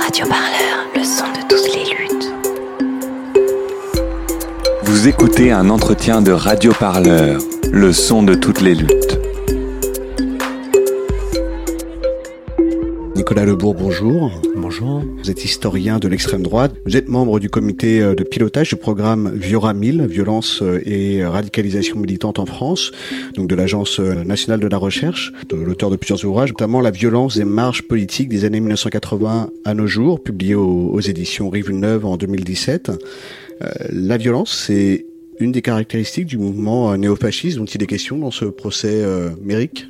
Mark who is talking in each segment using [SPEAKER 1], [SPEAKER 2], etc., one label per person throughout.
[SPEAKER 1] Radio Parleur, le son de toutes les luttes.
[SPEAKER 2] Vous écoutez un entretien de Radio Parleur, le son de toutes les luttes.
[SPEAKER 3] Nicolas Lebourg, bonjour.
[SPEAKER 4] Bonjour.
[SPEAKER 3] Vous êtes historien de l'extrême droite. Vous êtes membre du comité euh, de pilotage du programme Viora 1000, violence euh, et radicalisation militante en France, donc de l'Agence euh, nationale de la recherche, de l'auteur de plusieurs ouvrages, notamment La violence des marges politiques des années 1980 à nos jours, publié aux, aux éditions Rive Neuve en 2017. Euh, la violence, c'est une des caractéristiques du mouvement néofasciste dont il est question dans ce procès euh, Méric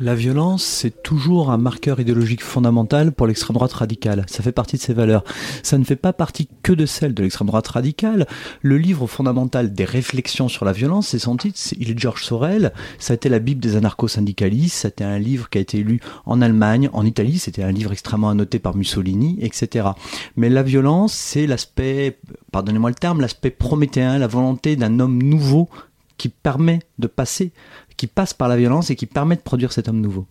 [SPEAKER 4] La violence, c'est toujours un marqueur idéologique fondamental pour l'extrême droite radicale. Ça fait partie de ses valeurs. Ça ne fait pas partie que de celle de l'extrême droite radicale. Le livre fondamental des réflexions sur la violence, c'est son titre, il est de Georges Sorel. Ça a été la Bible des anarcho-syndicalistes. C'était un livre qui a été lu en Allemagne, en Italie. C'était un livre extrêmement annoté par Mussolini, etc. Mais la violence, c'est l'aspect, pardonnez-moi le terme, l'aspect prométhéen, la volonté d'un homme nouveau qui permet de passer qui passe par la violence et qui permet de produire cet homme nouveau.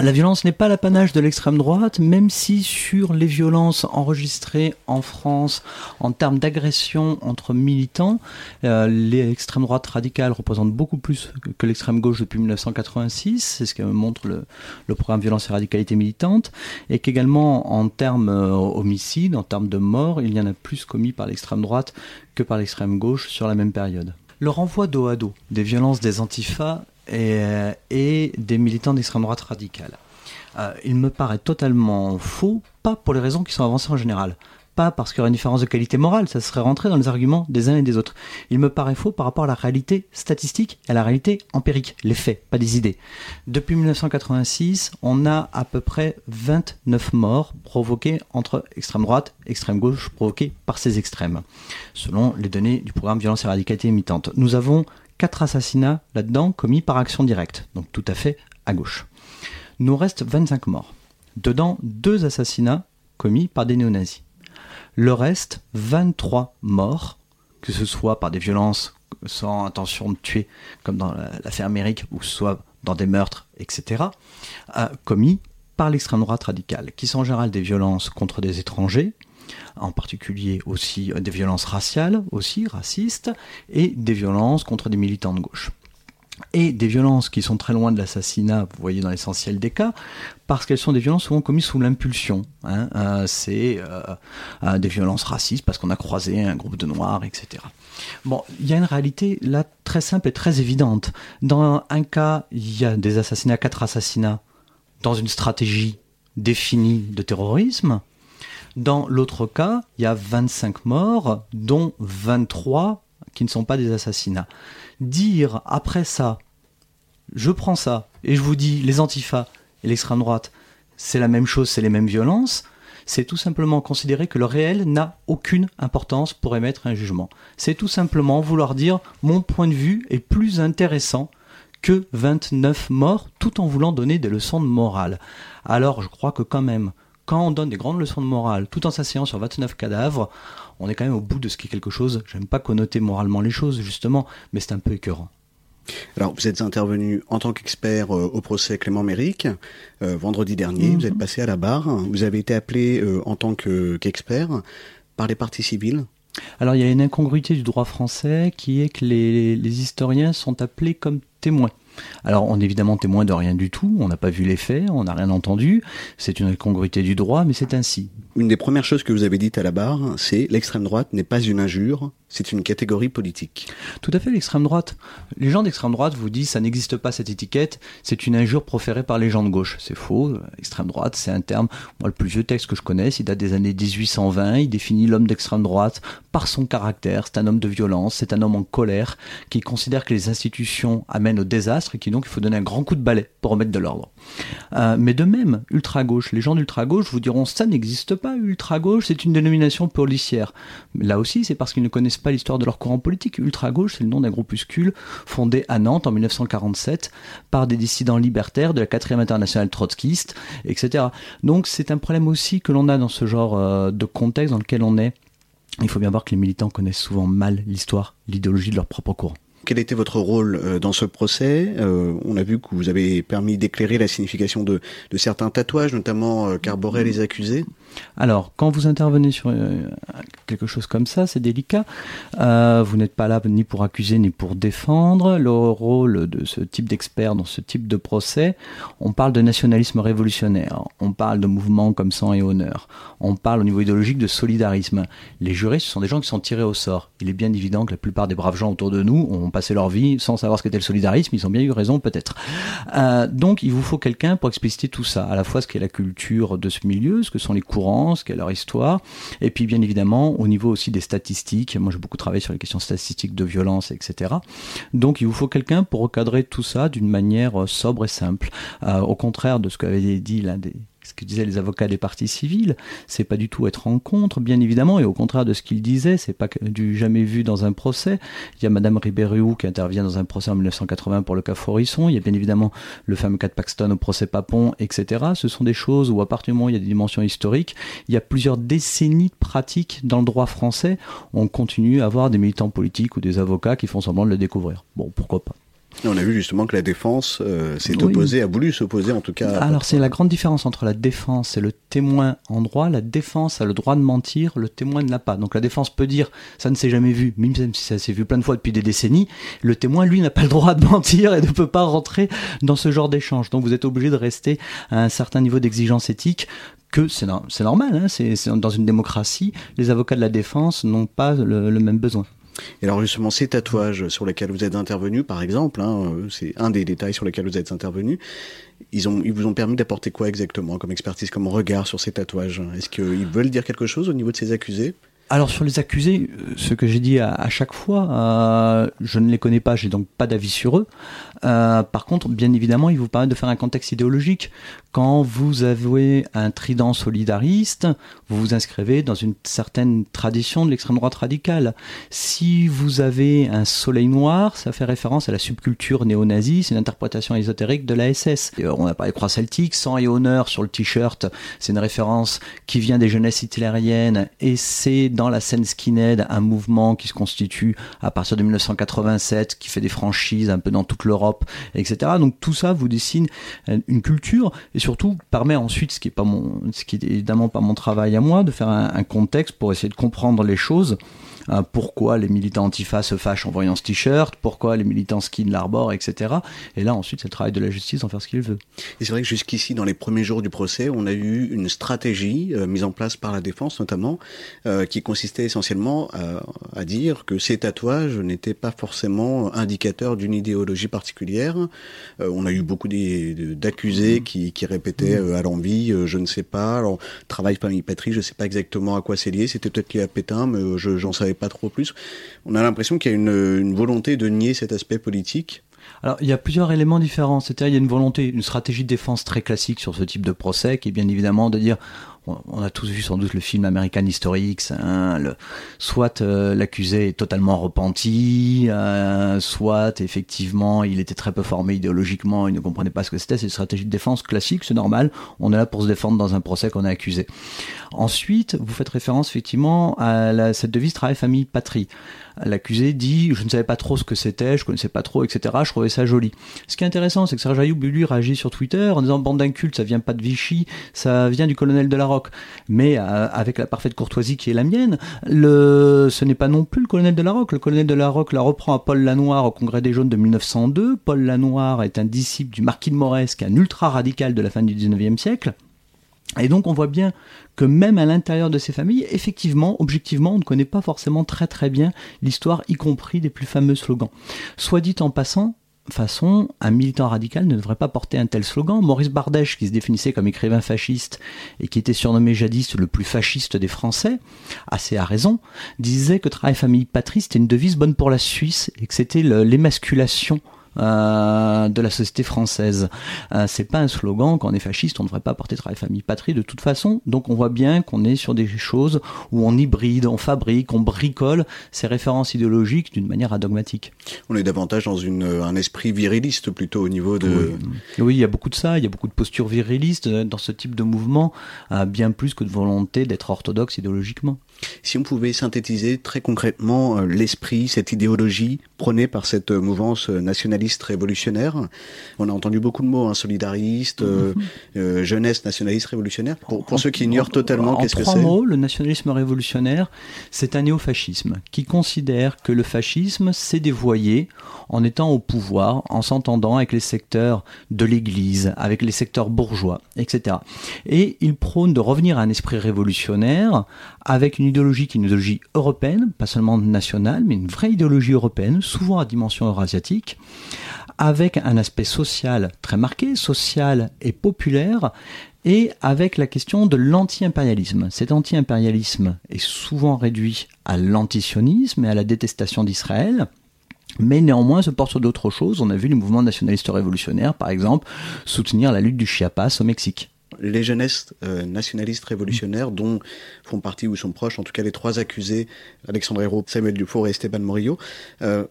[SPEAKER 4] La violence n'est pas l'apanage de l'extrême droite, même si sur les violences enregistrées en France en termes d'agression entre militants, euh, l'extrême droite radicale représente beaucoup plus que l'extrême gauche depuis 1986, c'est ce que montre le, programme Violence et radicalité militante, et qu'également en termes euh, homicides, en termes de morts, il y en a plus commis par l'extrême droite que par l'extrême gauche sur la même période. Le renvoi dos à dos des violences des antifas et, et des militants d'extrême droite radicale. Euh, il me paraît totalement faux, pas pour les raisons qui sont avancées en général, pas parce qu'il y aurait une différence de qualité morale, ça serait rentré dans les arguments des uns et des autres. Il me paraît faux par rapport à la réalité statistique et à la réalité empirique, les faits, pas des idées. Depuis 1986, on a à peu près 29 morts provoqués entre extrême droite et extrême gauche, provoqués par ces extrêmes, selon les données du programme Violence et Radicalité Imitante. Nous avons quatre assassinats là-dedans commis par action directe, donc tout à fait à gauche. Nous reste 25 morts. Dedans, deux assassinats commis par des néo-nazis. Le reste, 23 morts, que ce soit par des violences sans intention de tuer, comme dans l'affaire Amérique, ou soit dans des meurtres, etc., euh, commis par l'extrême droite radicale, qui sont en général des violences contre des étrangers, en particulier aussi des violences raciales, aussi racistes, et des violences contre des militants de gauche. Et des violences qui sont très loin de l'assassinat, vous voyez dans l'essentiel des cas, parce qu'elles sont des violences souvent commises sous l'impulsion. Hein. Euh, c'est euh, des violences racistes parce qu'on a croisé un groupe de noirs, etc. Bon, il y a une réalité là très simple et très évidente. Dans un cas, il y a des assassinats, quatre assassinats, dans une stratégie définie de terrorisme. Dans l'autre cas, il y a 25 morts, dont 23 qui ne sont pas des assassinats. Dire après ça, je prends ça et je vous dis les antifas et l'extrême droite, c'est la même chose, c'est les mêmes violences, c'est tout simplement considérer que le réel n'a aucune importance pour émettre un jugement. C'est tout simplement vouloir dire mon point de vue est plus intéressant que 29 morts tout en voulant donner des leçons de morale. Alors je crois que quand même, quand on donne des grandes leçons de morale tout en s'asseyant sur 29 cadavres, on est quand même au bout de ce qui est quelque chose. J'aime pas connoter moralement les choses, justement, mais c'est un peu écœurant.
[SPEAKER 3] Alors, vous êtes intervenu en tant qu'expert euh, au procès Clément Méric euh, vendredi dernier.
[SPEAKER 4] Mhm.
[SPEAKER 3] Vous êtes passé à la barre. Vous avez été appelé euh, en tant que- qu'expert par les parties civiles.
[SPEAKER 4] Alors il y a une incongruité du droit français qui est que les, les historiens sont appelés comme témoins. Alors on est évidemment témoin de rien du tout, on n'a pas vu les faits, on n'a rien entendu, c'est une incongruité du droit, mais c'est ainsi.
[SPEAKER 3] Une des premières choses que vous avez dites à la barre, c'est l'extrême droite n'est pas une injure, c'est une catégorie politique.
[SPEAKER 4] Tout à fait, l'extrême droite. Les gens d'extrême droite vous disent ça n'existe pas cette étiquette, c'est une injure proférée par les gens de gauche. C'est faux. Extrême droite, c'est un terme. Moi, le plus vieux texte que je connaisse, il date des années 1820. Il définit l'homme d'extrême droite par son caractère. C'est un homme de violence, c'est un homme en colère qui considère que les institutions amènent au désastre et qui donc il faut donner un grand coup de balai pour remettre de l'ordre. Euh, mais de même, ultra gauche, les gens d'ultra gauche vous diront ça n'existe pas. Ultra gauche, c'est une dénomination policière. Là aussi, c'est parce qu'ils ne connaissent pas l'histoire de leur courant politique. Ultra-gauche, c'est le nom d'un groupuscule fondé à Nantes en 1947 par des dissidents libertaires de la 4e internationale trotskiste, etc. Donc c'est un problème aussi que l'on a dans ce genre euh, de contexte dans lequel on est. Il faut bien voir que les militants connaissent souvent mal l'histoire, l'idéologie de leur propre courant.
[SPEAKER 3] Quel était votre rôle euh, dans ce procès euh, On a vu que vous avez permis d'éclairer la signification de, de, certains tatouages, notamment euh, qu'arboraient les accusés.
[SPEAKER 4] Alors, quand vous intervenez sur quelque chose comme ça, c'est délicat. Euh, vous n'êtes pas là ni pour accuser ni pour défendre. Le rôle de ce type d'expert dans ce type de procès, on parle de nationalisme révolutionnaire, on parle de mouvements comme sang et honneur, on parle au niveau idéologique de solidarisme. Les jurés, ce sont des gens qui sont tirés au sort. Il est bien évident que la plupart des braves gens autour de nous ont passé leur vie sans savoir ce qu'était le solidarisme. Ils ont bien eu raison, peut-être. Euh, donc, il vous faut quelqu'un pour expliciter tout ça, à la fois ce qu'est la culture de ce milieu, ce que sont les courants, ce qu'est leur histoire, et puis bien évidemment au niveau aussi des statistiques. Moi, j'ai beaucoup travaillé sur les questions statistiques de violence, etc. Donc, il vous faut quelqu'un pour recadrer tout ça d'une manière euh, sobre et simple. Euh, au contraire de ce qu'avait dit l'un des ce que disaient les avocats des partis civils, c'est pas du tout être en contre, bien évidemment, et au contraire de ce qu'ils disaient, c'est pas du jamais vu dans un procès. Il y a Madame Ribéry qui intervient dans un procès en 1980 pour le cas Forisson, il y a bien évidemment le fameux cas de Paxton au procès Papon, etc. Ce sont des choses où à partir du moment où il y a des dimensions historiques, il y a plusieurs décennies de pratiques dans le droit français, on continue à avoir des militants politiques ou des avocats qui font semblant de le découvrir. Bon, pourquoi pas.
[SPEAKER 3] On a vu justement que la défense euh, s'est opposée, a voulu s'opposer en tout cas.
[SPEAKER 4] Alors c'est la grande différence entre la défense et le témoin en droit. La défense a le droit de mentir, le témoin ne l'a pas. Donc la défense peut dire ça ne s'est jamais vu, même si ça s'est vu plein de fois depuis des décennies. Le témoin, lui, n'a pas le droit de mentir et ne peut pas rentrer dans ce genre d'échange. Donc vous êtes obligé de rester à un certain niveau d'exigence éthique que c'est normal, hein, c'est dans une démocratie, les avocats de la défense n'ont pas le même besoin.
[SPEAKER 3] Et alors justement, ces tatouages sur lesquels vous êtes intervenu, par exemple, hein, euh, c'est un des détails sur lesquels vous êtes intervenu, ils, ils vous ont permis d'apporter quoi exactement comme expertise, comme regard sur ces tatouages? Est-ce qu'ils veulent dire quelque chose au niveau de ces accusés?
[SPEAKER 4] Alors sur les accusés, euh, ce que j'ai dit à, chaque fois, euh, je ne les connais pas, j'ai donc pas d'avis sur eux. Par contre, bien évidemment, il vous permet de faire un contexte idéologique. Quand vous avez un trident solidariste, vous vous inscrivez dans une certaine tradition de l'extrême droite radicale. Si vous avez un soleil noir, ça fait référence à la subculture néo-nazie, c'est une interprétation ésotérique de la SS. on a parlé croix celtique, sang et honneur sur le t-shirt, c'est une référence qui vient des jeunesses hitlériennes et c'est dans la scène skinhead un mouvement qui se constitue à partir de 1987, qui fait des franchises un peu dans toute l'Europe, etc. Donc tout ça vous dessine une culture surtout permet ensuite, ce qui est évidemment pas mon travail à moi, de faire un contexte pour essayer de comprendre les choses pourquoi les militants antifa se fâchent en voyant ce t-shirt, pourquoi les militants skin l'arborent, etc. Et là, ensuite, c'est le travail de la justice d'en faire ce qu'il veut.
[SPEAKER 3] Et c'est vrai que jusqu'ici, dans les premiers jours du procès, on a eu une stratégie euh, mise en place par la défense, notamment, euh, qui consistait essentiellement à, dire que ces tatouages n'étaient pas forcément indicateurs d'une idéologie particulière. Euh, on a eu beaucoup d'accusés qui, répétaient à l'envie, je ne sais pas, alors travail famille patrie, je ne sais pas exactement à quoi c'est lié, c'était peut-être lié à Pétain, mais je j'en pas trop plus. On a l'impression qu'il y a une, volonté de nier cet aspect politique.
[SPEAKER 4] Alors, il y a plusieurs éléments différents. C'est-à-dire, il y a une volonté, une stratégie de défense très classique sur ce type de procès, qui est bien évidemment de dire on a tous vu sans doute le film American History X, hein, soit euh, l'accusé est totalement repenti, euh, soit effectivement il était très peu formé idéologiquement, il ne comprenait pas ce que c'était, c'est une stratégie de défense classique, c'est normal, on est là pour se défendre dans un procès qu'on a accusé. Ensuite, vous faites référence effectivement à cette devise travail, famille, patrie. L'accusé dit je ne savais pas trop ce que c'était, je connaissais pas trop, etc. Je trouvais ça joli. Ce qui est intéressant, c'est que Serge Ayoub lui réagit sur Twitter en disant bande d'incultes, ça vient pas de Vichy, ça vient du colonel de la Mais euh, avec la parfaite courtoisie qui est la mienne, ce n'est pas non plus le colonel de la Roque. Le colonel de la Roque la reprend à Paul Lanoir au Congrès des Jaunes de 1902. Paul Lanoir est un disciple du marquis de Morès, qui est un ultra radical de la fin du 19e siècle. Et donc on voit bien que même à l'intérieur de ces familles, effectivement, objectivement, on ne connaît pas forcément très très bien l'histoire, y compris des plus fameux slogans. Soit dit en passant, façon, un militant radical ne devrait pas porter un tel slogan. Maurice Bardèche, qui se définissait comme écrivain fasciste et qui était surnommé jadis le plus fasciste des Français, assez à raison, disait que travail, famille, patrie, c'était une devise bonne pour la Suisse et que c'était l'émasculation euh, de la société française. Euh, c'est pas un slogan, quand on est fasciste, on ne devrait pas porter travail, famille, patrie de toute façon. Donc on voit bien qu'on est sur des choses où on hybride, on fabrique, on bricole ces références idéologiques d'une manière adogmatique.
[SPEAKER 3] On est davantage dans une, un esprit viriliste plutôt au niveau de...
[SPEAKER 4] Oui. oui. il y a beaucoup de ça, il y a beaucoup de postures virilistes dans ce type de mouvement, euh, bien plus que de volonté d'être orthodoxe idéologiquement.
[SPEAKER 3] Si on pouvait synthétiser très concrètement euh, l'esprit, cette idéologie prônée par cette euh, mouvance euh, nationaliste révolutionnaire, on a entendu beaucoup de mots, hein, solidariste, euh, euh, jeunesse nationaliste révolutionnaire. Pour, pour ceux qui ignorent totalement qu'est-ce que c'est.
[SPEAKER 4] En trois mots, le nationalisme révolutionnaire, c'est un néofascisme qui considère que le fascisme s'est dévoyé en étant au pouvoir, en s'entendant avec les secteurs de l'Église, avec les secteurs bourgeois, etc. Et il prône de revenir à un esprit révolutionnaire avec une idéologie qui est une idéologie européenne, pas seulement nationale, mais une vraie idéologie européenne, souvent à dimension eurasiatique, avec un aspect social très marqué, social et populaire, et avec la question de l'anti-impérialisme. Cet anti-impérialisme est souvent réduit à l'antisionisme et à la détestation d'Israël, mais néanmoins se porte sur d'autres choses. On a vu les mouvements nationalistes révolutionnaires, par exemple, soutenir la lutte du Chiapas au Mexique
[SPEAKER 3] les jeunesses euh, nationalistes révolutionnaires dont font partie ou sont proches en tout cas les trois accusés Alexandre Hérault, Samuel Dufour et Esteban Morillo euh,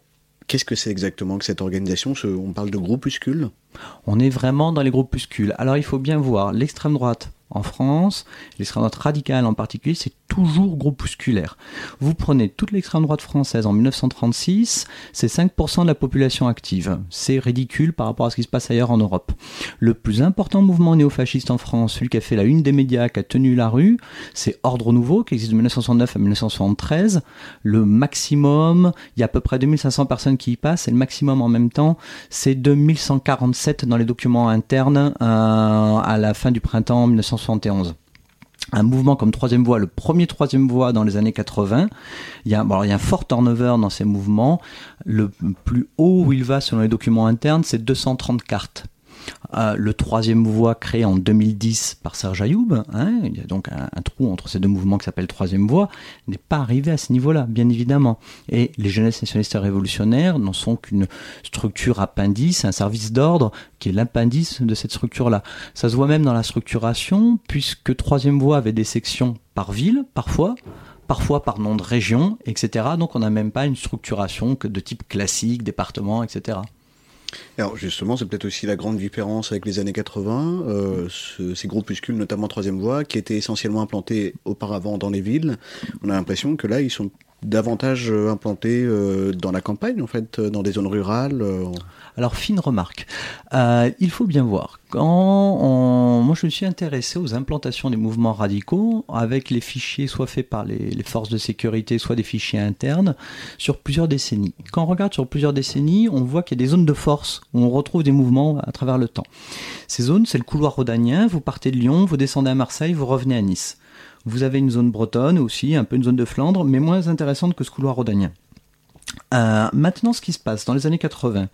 [SPEAKER 3] Qu'est-ce que c'est exactement que cette organisation On parle de groupuscules
[SPEAKER 4] On est vraiment dans les groupuscules. Alors il faut bien voir l'extrême droite en France, l'extrême droite radicale en particulier, c'est toujours groupusculaire. Vous prenez toute l'extrême droite française en 1936, c'est 5% de la population active. C'est ridicule par rapport à ce qui se passe ailleurs en Europe. Le plus important mouvement néofasciste en France, celui qui a fait la une des médias, qui a tenu la rue, c'est Ordre Nouveau, qui existe de 1969 à 1973. Le maximum, il y a à peu près 2500 personnes qui y passent, et le maximum en même temps, c'est 2147 dans les documents internes euh, à la fin du printemps 1971 un mouvement comme Troisième Voie, le premier Troisième Voie dans les années 80. Il y a, il y a un fort turnover dans ces mouvements. Le plus haut où il va selon les documents internes, c'est 230 cartes. Euh, le troisième voie créé en 2010 par Serge Ayoub, hein, il y a donc un, trou entre ces deux mouvements qui s'appelle troisième voie, n'est pas arrivé à ce niveau-là, bien évidemment. Et les jeunesses nationalistes révolutionnaires n'en sont qu'une structure appendice, un service d'ordre qui est l'appendice de cette structure-là. Ça se voit même dans la structuration, puisque troisième voie avait des sections par ville, parfois, parfois par nom de région, etc. Donc on n'a même pas une structuration de type classique, département, etc.
[SPEAKER 3] Alors justement, c'est peut-être aussi la grande différence avec les années 80, euh, ce, ces groupuscules, notamment Troisième Voie, qui étaient essentiellement implantés auparavant dans les villes. On a l'impression que là, ils sont davantage euh, implantés euh, dans la campagne, en fait, dans des zones rurales. Euh.
[SPEAKER 4] Alors, fine remarque. Euh, il faut bien voir. Quand. Moi, je me suis intéressé aux implantations des mouvements radicaux avec les fichiers soit faits par les, les, forces de sécurité, soit des fichiers internes, sur plusieurs décennies. Quand on regarde sur plusieurs décennies, on voit qu'il y a des zones de force où on retrouve des mouvements à travers le temps. Ces zones, c'est le couloir rhodanien. Vous partez de Lyon, vous descendez à Marseille, vous revenez à Nice. Vous avez une zone bretonne aussi, un peu une zone de Flandre, mais moins intéressante que ce couloir rhodanien. Euh, maintenant, ce qui se passe dans les années 80,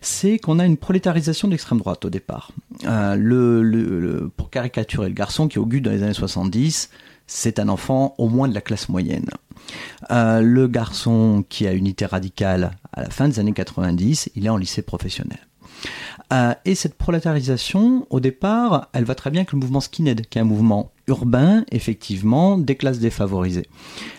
[SPEAKER 4] c'est qu'on a une prolétarisation de l'extrême droite au départ. Euh, pour caricaturer le garçon qui augure dans les années 70, c'est un enfant au moins de la classe moyenne. Euh, le garçon qui a unité radicale à la fin des années 90, il est en lycée professionnel. Euh, et cette prolétarisation, au départ, elle va très bien avec le mouvement skinhead, qui est un mouvement urbain, effectivement, des classes défavorisées.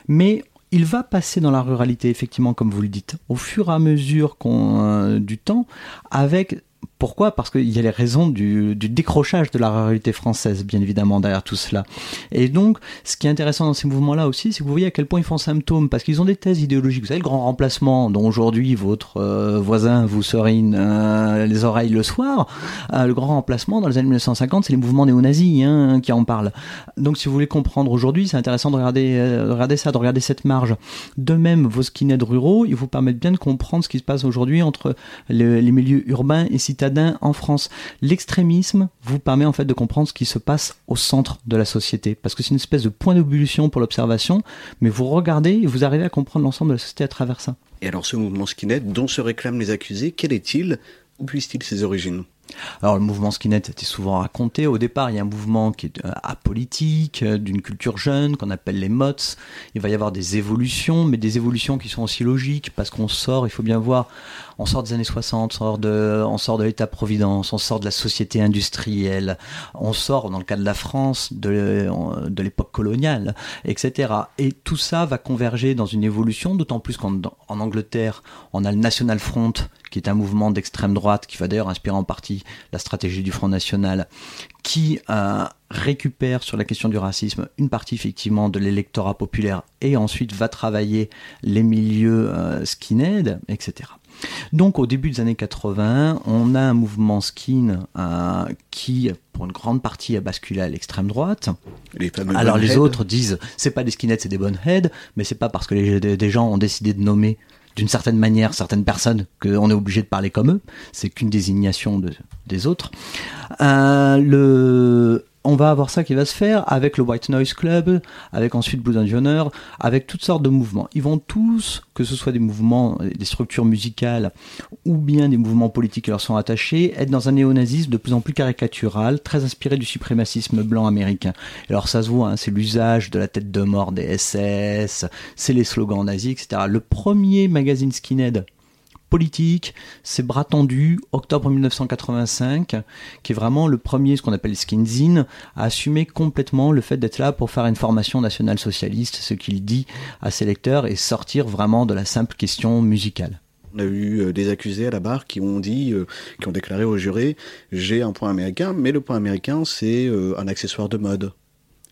[SPEAKER 4] Mais il va passer dans la ruralité, effectivement, comme vous le dites, au fur et à mesure euh, du temps, avec pourquoi? Parce qu'il y a les raisons du, décrochage de la ruralité française, bien évidemment, derrière tout cela. Et donc, ce qui est intéressant dans ces mouvements-là aussi, c'est que vous voyez à quel point ils font symptôme, parce qu'ils ont des thèses idéologiques. Vous savez, le grand remplacement dont aujourd'hui votre euh, voisin vous serine euh, les oreilles le soir, euh, le grand remplacement dans les années 1950, c'est les mouvements néo-nazis hein, qui en parlent. Donc, si vous voulez comprendre aujourd'hui, c'est intéressant de regarder, de regarder ça, de regarder cette marge. De même, vos skinheads ruraux, ils vous permettent bien de comprendre ce qui se passe aujourd'hui entre les, les milieux urbains et citadins en France. L'extrémisme vous permet en fait de comprendre ce qui se passe au centre de la société, parce que c'est une espèce de point d'ébullition pour l'observation, mais vous regardez et vous arrivez à comprendre l'ensemble de la société à travers ça.
[SPEAKER 3] Et alors ce mouvement skinhead dont se réclament les accusés, quel est-il? Où puisse-t-il ses origines?
[SPEAKER 4] Alors le mouvement skinhead était souvent raconté. Au départ, il y a un mouvement qui est euh, apolitique, euh, d'une culture jeune, qu'on appelle les mots. Il va y avoir des évolutions, mais des évolutions qui sont aussi logiques, parce qu'on sort, il faut bien voir, on sort des années 60, on sort de, l'État-providence, on sort de la société industrielle, on sort, dans le cas de la France, de, l'époque coloniale, etc. Et tout ça va converger dans une évolution, d'autant plus qu'en en Angleterre, on a le National Front, qui est un mouvement d'extrême droite, qui va d'ailleurs inspirer en partie la stratégie du Front National, qui euh, récupère sur la question du racisme une partie effectivement de l'électorat populaire et ensuite va travailler les milieux euh, skinhead, etc. Donc au début des années 80, on a un mouvement skin euh, qui, pour une grande partie, a basculé à l'extrême droite. Alors les autres disent, c'est pas des skinheads, c'est des boneheads, mais c'est pas parce que les, des gens ont décidé de nommer d'une certaine manière certaines personnes qu'on est obligé de parler comme eux. C'est qu'une désignation de, des autres. Euh, le, on va avoir ça qui va se faire avec le White Noise Club, avec ensuite Blue Honor, avec toutes sortes de mouvements. Ils vont tous, que ce soit des mouvements, des structures musicales ou bien des mouvements politiques qui leur sont attachés, être dans un néonazisme de plus en plus caricatural, très inspiré du suprémacisme blanc américain. alors ça se voit, hein, c'est l'usage de la tête de mort des SS, c'est les slogans nazis, etc. Le premier magazine skinhead politique, c'est Bras Tendu, octobre 1985, qui est vraiment le premier, ce qu'on appelle skinzine, à assumer complètement le fait d'être là pour faire une formation nationale socialiste, ce qu'il dit à ses lecteurs, et sortir vraiment de la simple question musicale.
[SPEAKER 3] On a eu euh, des accusés à la barre qui ont euh, déclaré au juré, j'ai un point américain, mais le point américain, c'est euh, un accessoire de mode.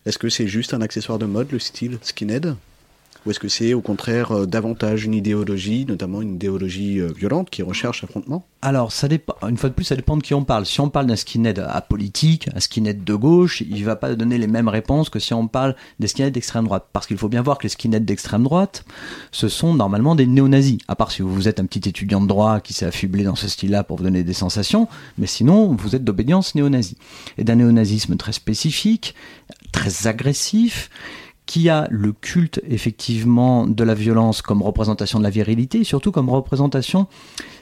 [SPEAKER 3] Est-ce que c'est juste un accessoire de mode, le style skinhead? Ou est-ce que c'est au contraire euh, davantage une idéologie, notamment une idéologie euh, violente qui recherche l'affrontement?
[SPEAKER 4] Alors, ça dépend, une fois de plus, ça dépend de qui on parle. Si on parle d'un skinhead apolitique, un skinhead de gauche, il va pas donner les mêmes réponses que si on parle des skinheads d'extrême droite. Parce qu'il faut bien voir que les skinheads d'extrême droite, ce sont normalement des néo-nazis. À part si vous êtes un petit étudiant de droit qui s'est affublé dans ce style-là pour vous donner des sensations, mais sinon, vous êtes d'obédience néo-nazi. Et d'un néo-nazisme très spécifique, très agressif, qui a le culte effectivement de la violence comme représentation de la virilité, et surtout comme représentation,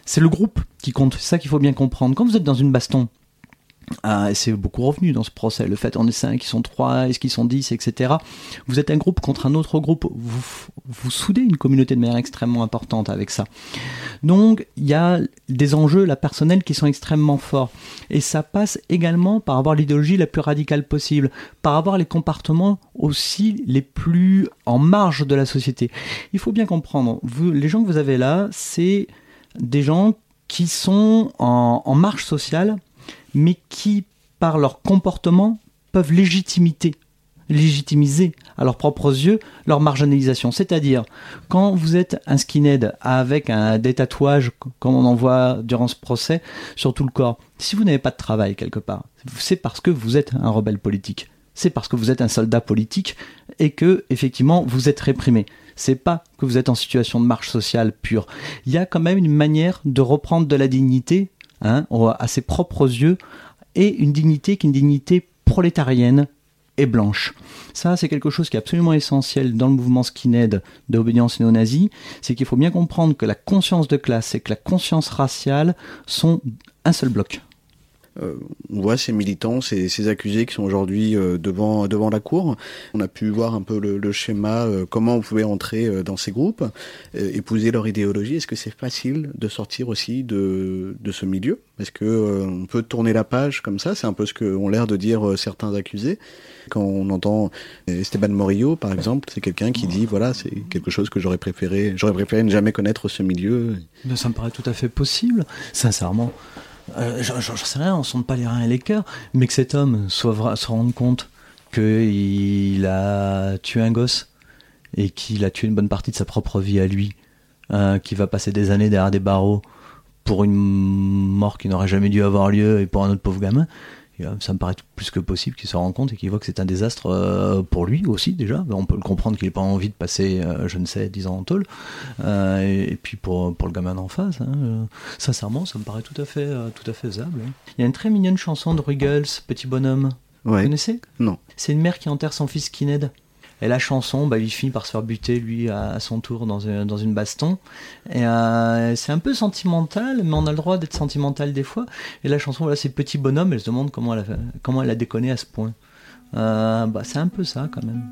[SPEAKER 4] c'est le groupe qui compte, c'est ça qu'il faut bien comprendre. Quand vous êtes dans une baston, ah, c'est beaucoup revenu dans ce procès. Le fait on est 5, ils sont 3, est-ce qu'ils sont 10, etc. Vous êtes un groupe contre un autre groupe. Vous, vous soudez une communauté de manière extrêmement importante avec ça. Donc, il y a des enjeux, la personnelle, qui sont extrêmement forts. Et ça passe également par avoir l'idéologie la plus radicale possible, par avoir les comportements aussi les plus en marge de la société. Il faut bien comprendre, les gens que vous avez là, c'est des gens qui sont en marge sociale mais qui, par leur comportement, peuvent légitimiser à leurs propres yeux leur marginalisation. C'est-à-dire, quand vous êtes un skinhead avec un, des tatouages, comme on en voit durant ce procès, sur tout le corps, si vous n'avez pas de travail quelque part, c'est parce que vous êtes un rebelle politique. C'est parce que vous êtes un soldat politique et que, effectivement, vous êtes réprimé. C'est pas que vous êtes en situation de marche sociale pure. Il y a quand même une manière de reprendre de la dignité hein, à ses propres yeux, et une dignité qui est une dignité prolétarienne et blanche. Ça, c'est quelque chose qui est absolument essentiel dans le mouvement skinhead d'obédience néo-nazie, c'est qu'il faut bien comprendre que la conscience de classe et que la conscience raciale sont un seul bloc.
[SPEAKER 3] Euh, on voit ces militants, ces, accusés qui sont aujourd'hui euh, devant devant la cour. On a pu voir un peu le, schéma, euh, comment on pouvait entrer dans ces groupes, épouser leur idéologie. Est-ce que c'est facile de sortir aussi de, de ce milieu? Est-ce que on peut tourner la page comme ça? C'est un peu ce qu'ont l'air de dire certains accusés. Quand on entend Esteban Morillo, par exemple, c'est quelqu'un qui dit voilà, c'est quelque chose que j'aurais préféré, j'aurais préféré ne jamais connaître ce milieu.
[SPEAKER 4] Ça me paraît tout à fait possible, sincèrement. Euh, j'en sais rien, on sonde pas les reins et les cœurs, mais que cet homme soit se rende compte qu'il a tué un gosse et qu'il a tué une bonne partie de sa propre vie à lui, euh, qui va passer des années derrière des barreaux pour une mort qui n'aurait jamais dû avoir lieu et pour un autre pauvre gamin, ça me paraît plus que possible qu'il se rende compte et qu'il voit que c'est un désastre euh, pour lui aussi déjà. On peut le comprendre qu'il n'ait pas envie de passer, euh, je ne sais, 10 ans en tôle. et, puis pour, pour le gamin en face, hein, sincèrement, ça me paraît tout à fait, tout à fait faisable. Hein. Il y a une très mignonne chanson de Ruggles, Petit Bonhomme. Vous connaissez?
[SPEAKER 3] Non.
[SPEAKER 4] C'est une mère qui enterre son fils Kined. Et la chanson, bah, il finit par se faire buter, lui, à, son tour, dans, dans une baston. Et c'est un peu sentimental, mais on a le droit d'être sentimental des fois. Et la chanson, voilà, c'est Petit Bonhomme, elle se demande comment elle a, comment déconné à ce point. bah, c'est un peu ça, quand même.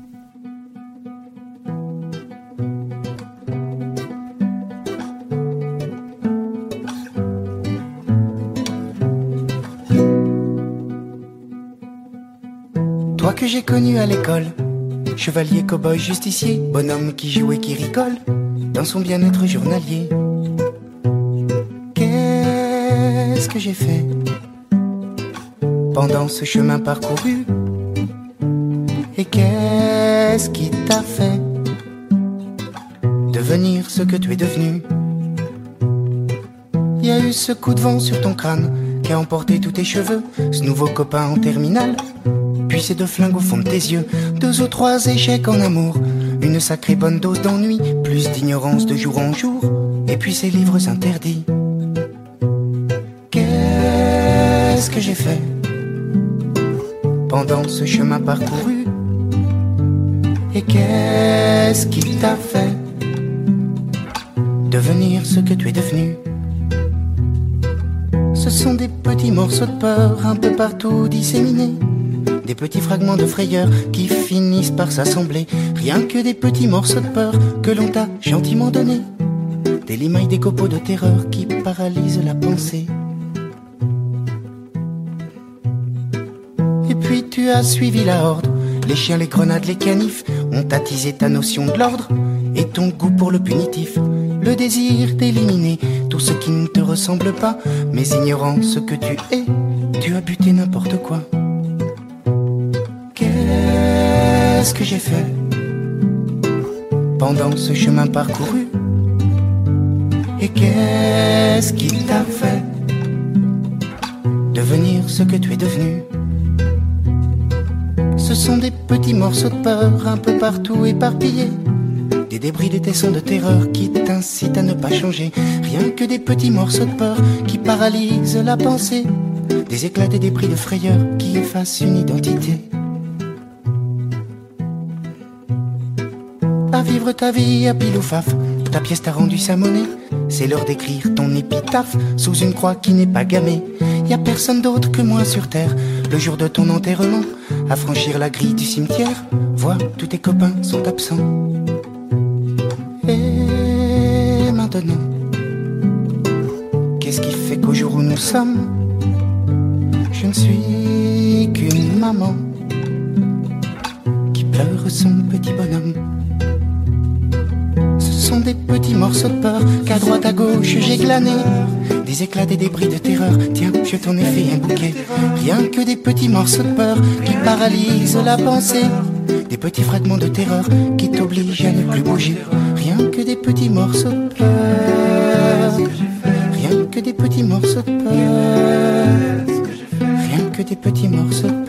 [SPEAKER 5] que j'ai connu à l'école. Chevalier, cow-boy, justicier, bonhomme qui joue et qui rigole dans son bien-être journalier. Qu'est-ce que j'ai fait pendant ce chemin parcouru? Et qu'est-ce qui t'a fait devenir ce que tu es devenu? Il y a eu ce coup de vent sur ton crâne qui a emporté tous tes cheveux, ce nouveau copain en terminale puis ces deux flingues au fond de tes yeux, deux ou trois échecs en amour, une sacrée bonne dose d'ennui, plus d'ignorance de jour en jour, et puis ces livres interdits. Qu'est-ce que j'ai fait pendant ce chemin parcouru? Et qu'est-ce qui t'a fait devenir ce que tu es devenu? Ce sont des petits morceaux de peur un peu partout disséminés des petits fragments de frayeur qui finissent par s'assembler, rien que des petits morceaux de peur que l'on t'a gentiment donnés, des limailles, des copeaux de terreur qui paralysent la pensée. Et puis tu as suivi la horde, les chiens, les grenades, les canifs ont attisé ta notion de l'ordre et ton goût pour le punitif, le désir d'éliminer tout ce qui ne te ressemble pas, mais ignorant ce que tu es, tu as buté n'importe quoi. Qu'est-ce que j'ai fait pendant ce chemin parcouru Et qu'est-ce qui t'a fait devenir ce que tu es devenu? Ce sont des petits morceaux de peur un peu partout éparpillés. Des débris des tessons de terreur qui t'incitent à ne pas changer. Rien que des petits morceaux de peur qui paralysent la pensée. Des éclats et des bris de frayeur qui effacent une identité. Vivre ta vie à pile. Ta pièce t'a rendu sa monnaie. C'est l'heure d'écrire ton épitaphe sous une croix qui n'est pas gammée. Y a personne d'autre que moi sur terre. Le jour de ton enterrement, à franchir la grille du cimetière, vois, tous tes copains sont absents. Et maintenant, qu'est-ce qui fait qu'au jour où nous sommes, je ne suis qu'une maman qui pleure son petit bonhomme? Sont des petits morceaux de peur qu'à droite à gauche j'ai glané. Des éclats, des bris de terreur, tiens, je t'en ai fait un bouquet. Rien que des petits morceaux de peur qui paralysent la pensée. Des petits fragments de terreur qui t'obligent à ne plus bouger. Rien que des petits morceaux de peur. Rien que des petits morceaux de peur. Rien que des petits morceaux de peur.